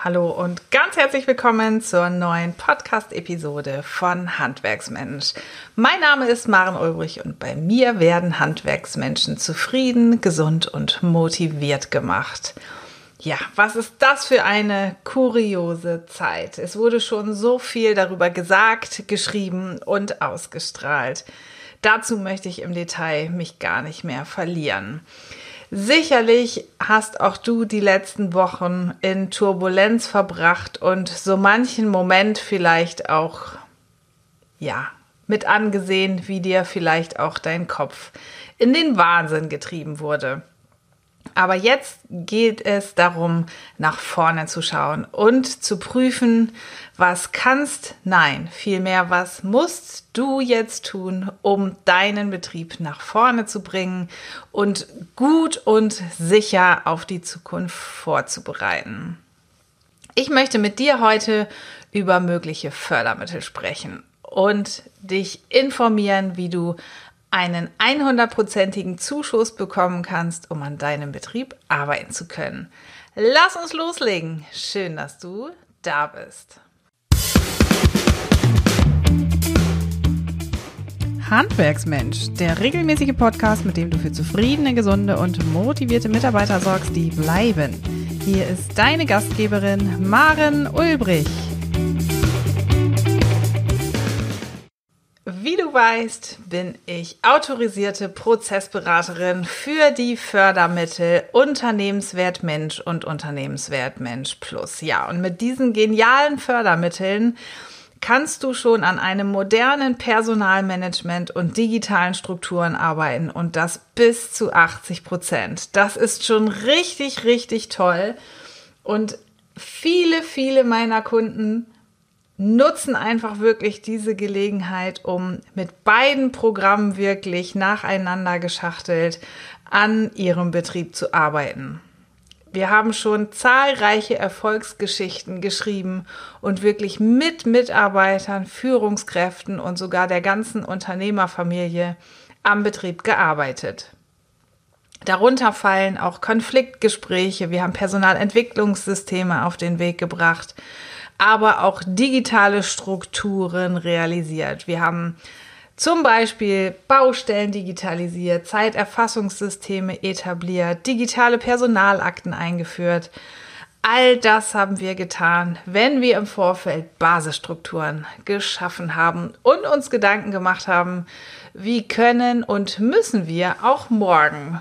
Hallo und ganz herzlich willkommen zur neuen Podcast-Episode von Handwerksmensch. Mein Name ist Maren Ulbrich und bei mir werden Handwerksmenschen zufrieden, gesund und motiviert gemacht. Ja, was ist das für eine kuriose Zeit? Es wurde schon so viel darüber gesagt, geschrieben und ausgestrahlt. Dazu möchte ich im Detail mich gar nicht mehr verlieren. Sicherlich hast auch du die letzten Wochen in Turbulenz verbracht und so manchen Moment vielleicht auch, ja, mit angesehen, wie dir vielleicht auch dein Kopf in den Wahnsinn getrieben wurde. Aber jetzt geht es darum, nach vorne zu schauen und zu prüfen, was kannst, nein, vielmehr, was musst du jetzt tun, um deinen Betrieb nach vorne zu bringen und gut und sicher auf die Zukunft vorzubereiten. Ich möchte mit dir heute über mögliche Fördermittel sprechen und dich informieren, wie du einen 100%igen Zuschuss bekommen kannst, um an deinem Betrieb arbeiten zu können. Lass uns loslegen. Schön, dass du da bist. Handwerksmensch, der regelmäßige Podcast, mit dem du für zufriedene, gesunde und motivierte Mitarbeiter sorgst, die bleiben. Hier ist deine Gastgeberin Maren Ulbrich. Wie du weißt, bin ich autorisierte Prozessberaterin für die Fördermittel Unternehmenswert Mensch und Unternehmenswert Mensch Plus. Ja, und mit diesen genialen Fördermitteln kannst du schon an einem modernen Personalmanagement und digitalen Strukturen arbeiten und das bis zu 80 Prozent. Das ist schon richtig, richtig toll. Und viele, viele meiner Kunden nutzen einfach wirklich diese Gelegenheit, um mit beiden Programmen wirklich nacheinander geschachtelt an ihrem Betrieb zu arbeiten. Wir haben schon zahlreiche Erfolgsgeschichten geschrieben und wirklich mit Mitarbeitern, Führungskräften und sogar der ganzen Unternehmerfamilie am Betrieb gearbeitet. Darunter fallen auch Konfliktgespräche, wir haben Personalentwicklungssysteme auf den Weg gebracht, aber auch digitale Strukturen realisiert. Wir haben zum Beispiel Baustellen digitalisiert, Zeiterfassungssysteme etabliert, digitale Personalakten eingeführt. All das haben wir getan, wenn wir im Vorfeld Basisstrukturen geschaffen haben und uns Gedanken gemacht haben, wie können und müssen wir auch morgen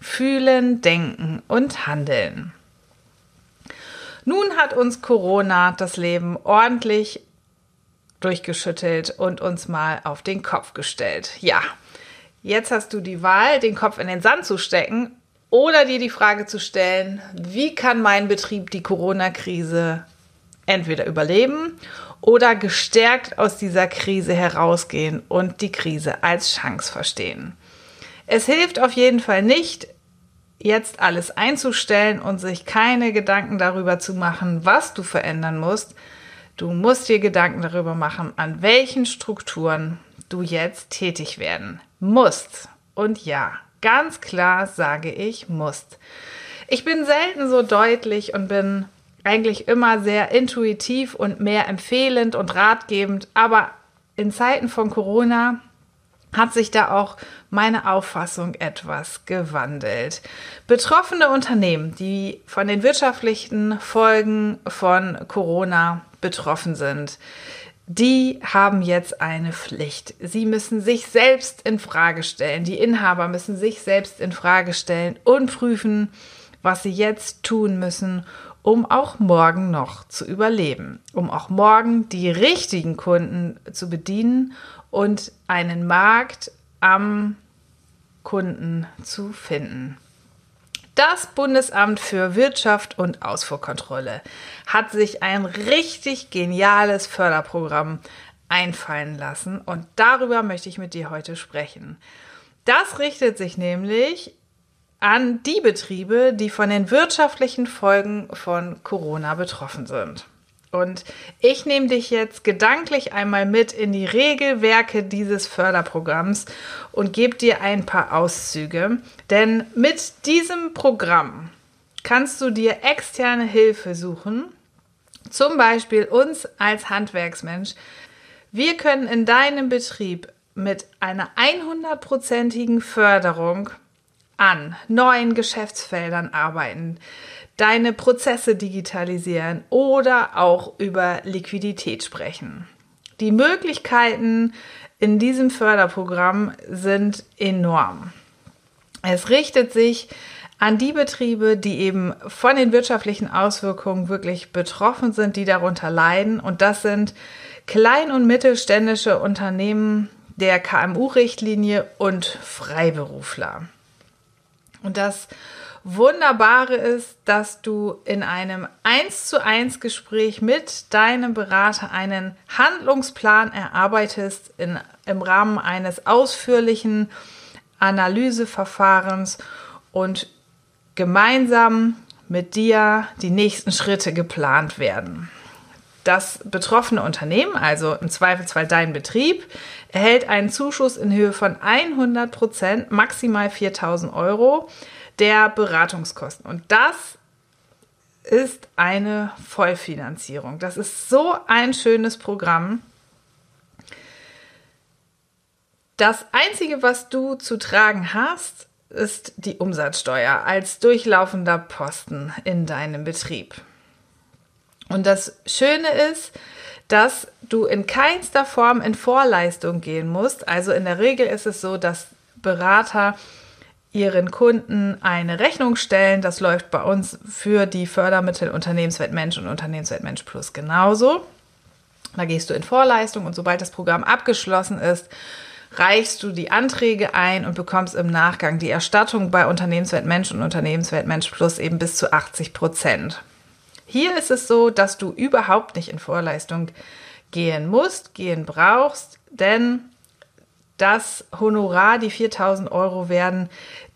fühlen, denken und handeln. Nun hat uns Corona das Leben ordentlich durchgeschüttelt und uns mal auf den Kopf gestellt. Ja, jetzt hast du die Wahl, den Kopf in den Sand zu stecken oder dir die Frage zu stellen, wie kann mein Betrieb die Corona-Krise entweder überleben oder gestärkt aus dieser Krise herausgehen und die Krise als Chance verstehen. Es hilft auf jeden Fall nicht, jetzt alles einzustellen und sich keine Gedanken darüber zu machen, was du verändern musst. Du musst dir Gedanken darüber machen, an welchen Strukturen du jetzt tätig werden musst. Und ja, ganz klar sage ich musst. Ich bin selten so deutlich und bin eigentlich immer sehr intuitiv und mehr empfehlend und ratgebend, aber in Zeiten von Corona hat sich da auch meine Auffassung etwas gewandelt. Betroffene Unternehmen, die von den wirtschaftlichen Folgen von Corona betroffen sind, die haben jetzt eine Pflicht. Sie müssen sich selbst in Frage stellen. Die Inhaber müssen sich selbst in Frage stellen und prüfen, was sie jetzt tun müssen, um auch morgen noch zu überleben, um auch morgen die richtigen Kunden zu bedienen und einen Markt am Kunden zu finden. Das Bundesamt für Wirtschaft und Ausfuhrkontrolle hat sich ein richtig geniales Förderprogramm einfallen lassen und darüber möchte ich mit dir heute sprechen. Das richtet sich nämlich an die Betriebe, die von den wirtschaftlichen Folgen von Corona betroffen sind. Und ich nehme dich jetzt gedanklich einmal mit in die Regelwerke dieses Förderprogramms und gebe dir ein paar Auszüge. Denn mit diesem Programm kannst du dir externe Hilfe suchen Zum Beispiel uns als Handwerksmensch. Wir können in deinem Betrieb mit einer 100%igen Förderung an neuen Geschäftsfeldern arbeiten, deine Prozesse digitalisieren oder auch über Liquidität sprechen. Die Möglichkeiten in diesem Förderprogramm sind enorm. Es richtet sich an die Betriebe, die eben von den wirtschaftlichen Auswirkungen wirklich betroffen sind, die darunter leiden. Und das sind klein- und mittelständische Unternehmen der KMU-Richtlinie und Freiberufler. Und das Wunderbare ist, dass du in einem 1 zu 1 Gespräch mit deinem Berater einen Handlungsplan erarbeitest in, im Rahmen eines ausführlichen Analyseverfahrens und gemeinsam mit dir die nächsten Schritte geplant werden. Das betroffene Unternehmen, also im Zweifelsfall dein Betrieb, erhält einen Zuschuss in Höhe von 100 Prozent, maximal 4000 Euro der Beratungskosten. Und das ist eine Vollfinanzierung. Das ist so ein schönes Programm. Das Einzige, was du zu tragen hast, ist die Umsatzsteuer als durchlaufender Posten in deinem Betrieb. Und das Schöne ist, dass du in keinster Form in Vorleistung gehen musst. Also in der Regel ist es so, dass Berater ihren Kunden eine Rechnung stellen. Das läuft bei uns für die Fördermittel Unternehmenswert Mensch und Unternehmenswert Mensch Plus genauso. Da gehst du in Vorleistung und sobald das Programm abgeschlossen ist, reichst du die Anträge ein und bekommst im Nachgang die Erstattung bei Unternehmenswert Mensch und Unternehmenswert Mensch Plus eben bis zu 80 Prozent. Hier ist es so, dass du überhaupt nicht in Vorleistung gehen musst, gehen brauchst, denn das Honorar, die 4000 Euro, werden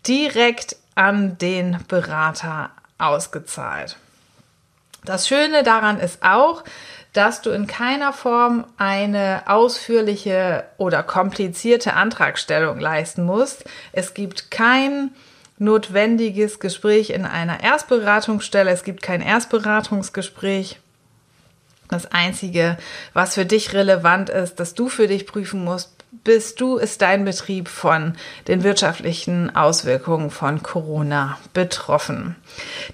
direkt an den Berater ausgezahlt. Das Schöne daran ist auch, dass du in keiner Form eine ausführliche oder komplizierte Antragstellung leisten musst. Es gibt kein notwendiges Gespräch in einer Erstberatungsstelle. Es gibt kein Erstberatungsgespräch. Das Einzige, was für dich relevant ist, dass du für dich prüfen musst, bist du, ist dein Betrieb von den wirtschaftlichen Auswirkungen von Corona betroffen.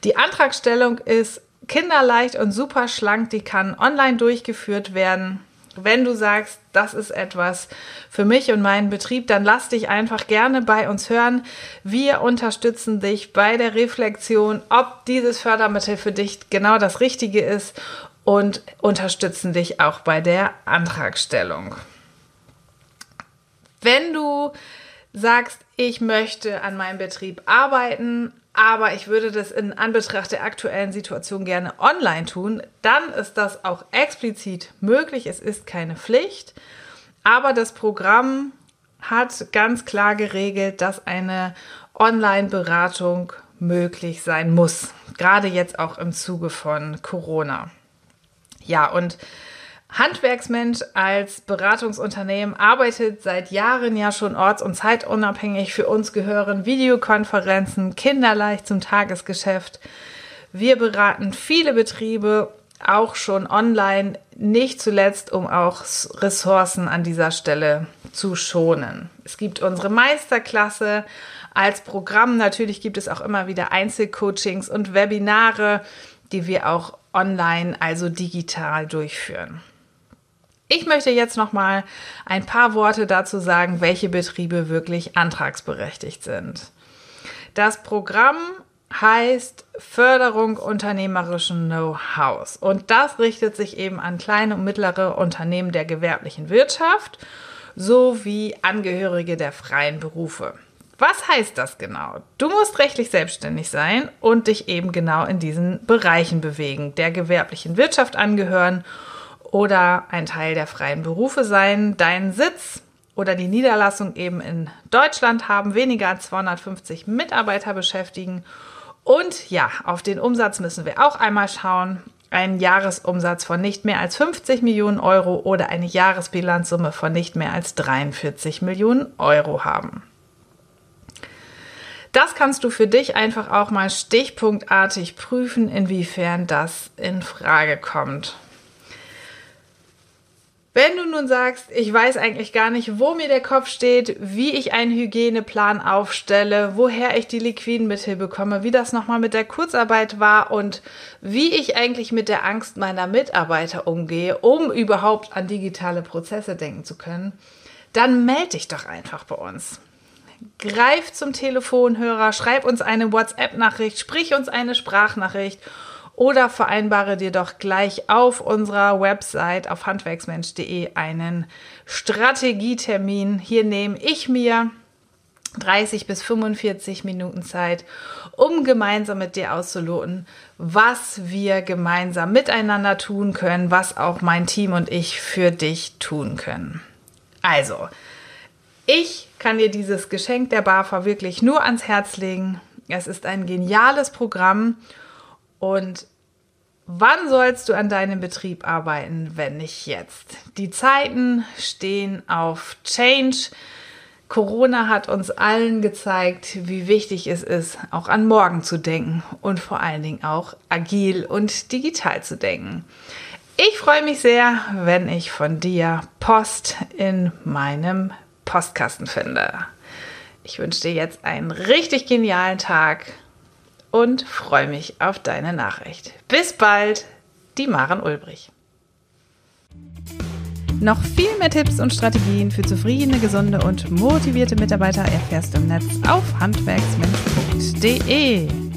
Die Antragstellung ist kinderleicht und super schlank, die kann online durchgeführt werden. Wenn du sagst, das ist etwas für mich und meinen Betrieb, dann lass dich einfach gerne bei uns hören. Wir unterstützen dich bei der Reflexion, ob dieses Fördermittel für dich genau das Richtige ist und unterstützen dich auch bei der Antragstellung. Wenn du sagst, ich möchte an meinem Betrieb arbeiten, aber ich würde das in Anbetracht der aktuellen Situation gerne online tun, dann ist das auch explizit möglich. Es ist keine Pflicht, aber das Programm hat ganz klar geregelt, dass eine Online-Beratung möglich sein muss, gerade jetzt auch im Zuge von Corona. Ja, und Handwerksmensch als Beratungsunternehmen arbeitet seit Jahren ja schon orts- und zeitunabhängig. Für uns gehören Videokonferenzen kinderleicht zum Tagesgeschäft. Wir beraten viele Betriebe auch schon online, nicht zuletzt, um auch Ressourcen an dieser Stelle zu schonen. Es gibt unsere Meisterklasse als Programm. Natürlich gibt es auch immer wieder Einzelcoachings und Webinare, die wir auch online, also digital durchführen. Ich möchte jetzt noch mal ein paar Worte dazu sagen, welche Betriebe wirklich antragsberechtigt sind. Das Programm heißt Förderung unternehmerischen Know-hows und das richtet sich eben an kleine und mittlere Unternehmen der gewerblichen Wirtschaft sowie Angehörige der freien Berufe. Was heißt das genau? Du musst rechtlich selbstständig sein und dich eben genau in diesen Bereichen bewegen, der gewerblichen Wirtschaft angehören oder ein Teil der freien Berufe sein, deinen Sitz oder die Niederlassung eben in Deutschland haben, weniger als 250 Mitarbeiter beschäftigen. Und ja, auf den Umsatz müssen wir auch einmal schauen. Ein Jahresumsatz von nicht mehr als 50 Millionen Euro oder eine Jahresbilanzsumme von nicht mehr als 43 Millionen Euro haben. Das kannst du für dich einfach auch mal stichpunktartig prüfen, inwiefern das in Frage kommt. Wenn du nun sagst, ich weiß eigentlich gar nicht, wo mir der Kopf steht, wie ich einen Hygieneplan aufstelle, woher ich die Liquidenmittel bekomme, wie das nochmal mit der Kurzarbeit war und wie ich eigentlich mit der Angst meiner Mitarbeiter umgehe, um überhaupt an digitale Prozesse denken zu können, dann melde dich doch einfach bei uns. Greif zum Telefonhörer, schreib uns eine WhatsApp-Nachricht, sprich uns eine Sprachnachricht oder vereinbare dir doch gleich auf unserer Website auf handwerksmensch.de einen Strategietermin. Hier nehme ich mir 30 bis 45 Minuten Zeit, um gemeinsam mit dir auszuloten, was wir gemeinsam miteinander tun können, was auch mein Team und ich für dich tun können. Also, ich kann dir dieses Geschenk der BAFA wirklich nur ans Herz legen. Es ist ein geniales Programm und wann sollst du an deinem Betrieb arbeiten, wenn nicht jetzt? Die Zeiten stehen auf Change. Corona hat uns allen gezeigt, wie wichtig es ist, auch an morgen zu denken und vor allen Dingen auch agil und digital zu denken. Ich freue mich sehr, wenn ich von dir Post in meinem Postkasten finde. Ich wünsche dir jetzt einen richtig genialen Tag und freue mich auf deine Nachricht. Bis bald, die Maren Ulbrich. Noch viel mehr Tipps und Strategien für zufriedene, gesunde und motivierte Mitarbeiter erfährst du im Netz auf handwerksmensch.de.